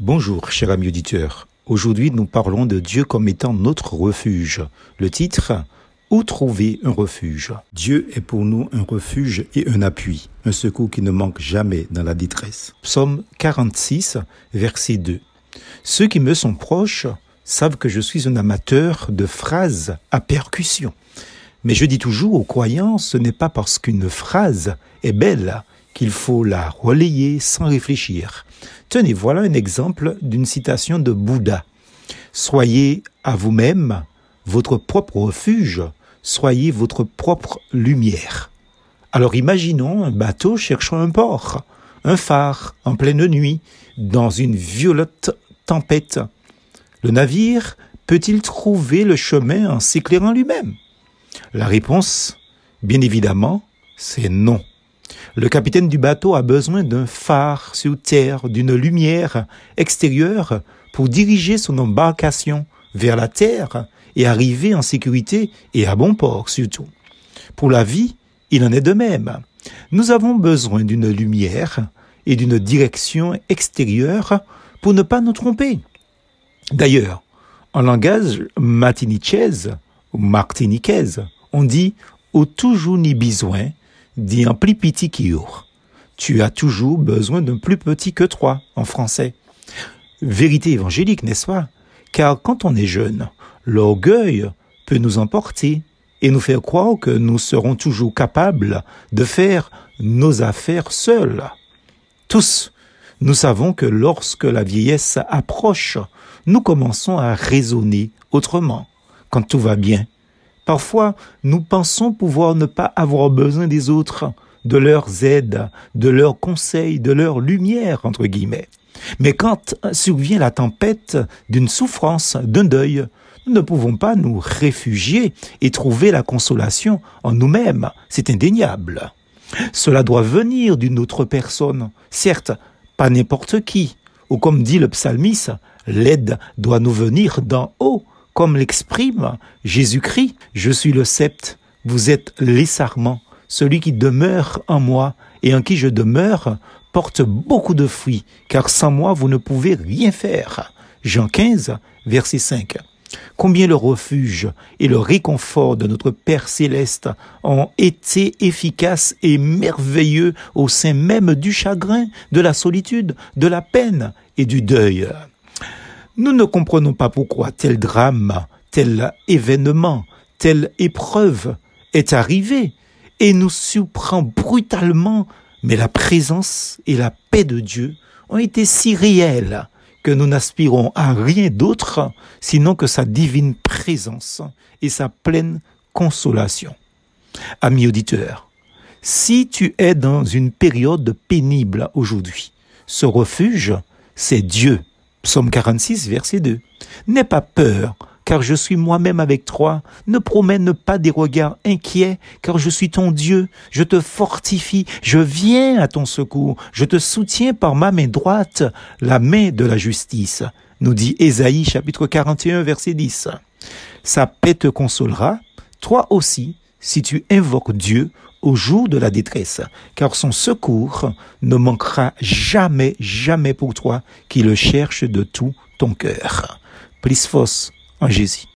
Bonjour, cher ami auditeur. Aujourd'hui, nous parlons de Dieu comme étant notre refuge. Le titre Où trouver un refuge? Dieu est pour nous un refuge et un appui, un secours qui ne manque jamais dans la détresse. Psaume 46, verset 2. Ceux qui me sont proches savent que je suis un amateur de phrases à percussion. Mais je dis toujours aux croyants, ce n'est pas parce qu'une phrase est belle qu'il faut la relayer sans réfléchir. Tenez, voilà un exemple d'une citation de Bouddha. Soyez à vous-même votre propre refuge, soyez votre propre lumière. Alors imaginons un bateau cherchant un port, un phare en pleine nuit, dans une violente tempête. Le navire peut-il trouver le chemin en s'éclairant lui-même? La réponse, bien évidemment, c'est non. Le capitaine du bateau a besoin d'un phare sur terre, d'une lumière extérieure pour diriger son embarcation vers la terre et arriver en sécurité et à bon port surtout. Pour la vie, il en est de même. Nous avons besoin d'une lumière et d'une direction extérieure pour ne pas nous tromper. D'ailleurs, en langage martiniquaise ou martiniquaise, on dit au toujours ni besoin dit un plus petit. Tu as toujours besoin d'un plus petit que toi en français. Vérité évangélique, n'est-ce pas? Car quand on est jeune, l'orgueil peut nous emporter et nous faire croire que nous serons toujours capables de faire nos affaires seuls. Tous, nous savons que lorsque la vieillesse approche, nous commençons à raisonner autrement. Quand tout va bien, Parfois, nous pensons pouvoir ne pas avoir besoin des autres, de leurs aides, de leurs conseils, de leur lumière, entre guillemets. Mais quand survient la tempête d'une souffrance, d'un deuil, nous ne pouvons pas nous réfugier et trouver la consolation en nous-mêmes. C'est indéniable. Cela doit venir d'une autre personne. Certes, pas n'importe qui. Ou comme dit le psalmiste, l'aide doit nous venir d'en haut comme l'exprime Jésus-Christ, je suis le sept, vous êtes les sarments, celui qui demeure en moi et en qui je demeure porte beaucoup de fruits, car sans moi vous ne pouvez rien faire. Jean 15, verset 5. Combien le refuge et le réconfort de notre Père céleste ont été efficaces et merveilleux au sein même du chagrin, de la solitude, de la peine et du deuil. Nous ne comprenons pas pourquoi tel drame, tel événement, telle épreuve est arrivé et nous surprend brutalement, mais la présence et la paix de Dieu ont été si réelles que nous n'aspirons à rien d'autre sinon que sa divine présence et sa pleine consolation. Ami auditeur, si tu es dans une période pénible aujourd'hui, ce refuge, c'est Dieu Psaume 46, verset 2. N'aie pas peur, car je suis moi-même avec toi. Ne promène pas des regards inquiets, car je suis ton Dieu. Je te fortifie, je viens à ton secours. Je te soutiens par ma main droite, la main de la justice. Nous dit Ésaïe chapitre 41, verset 10. Sa paix te consolera, toi aussi, si tu invoques Dieu au jour de la détresse, car son secours ne manquera jamais, jamais pour toi qui le cherches de tout ton cœur. Plus fos en.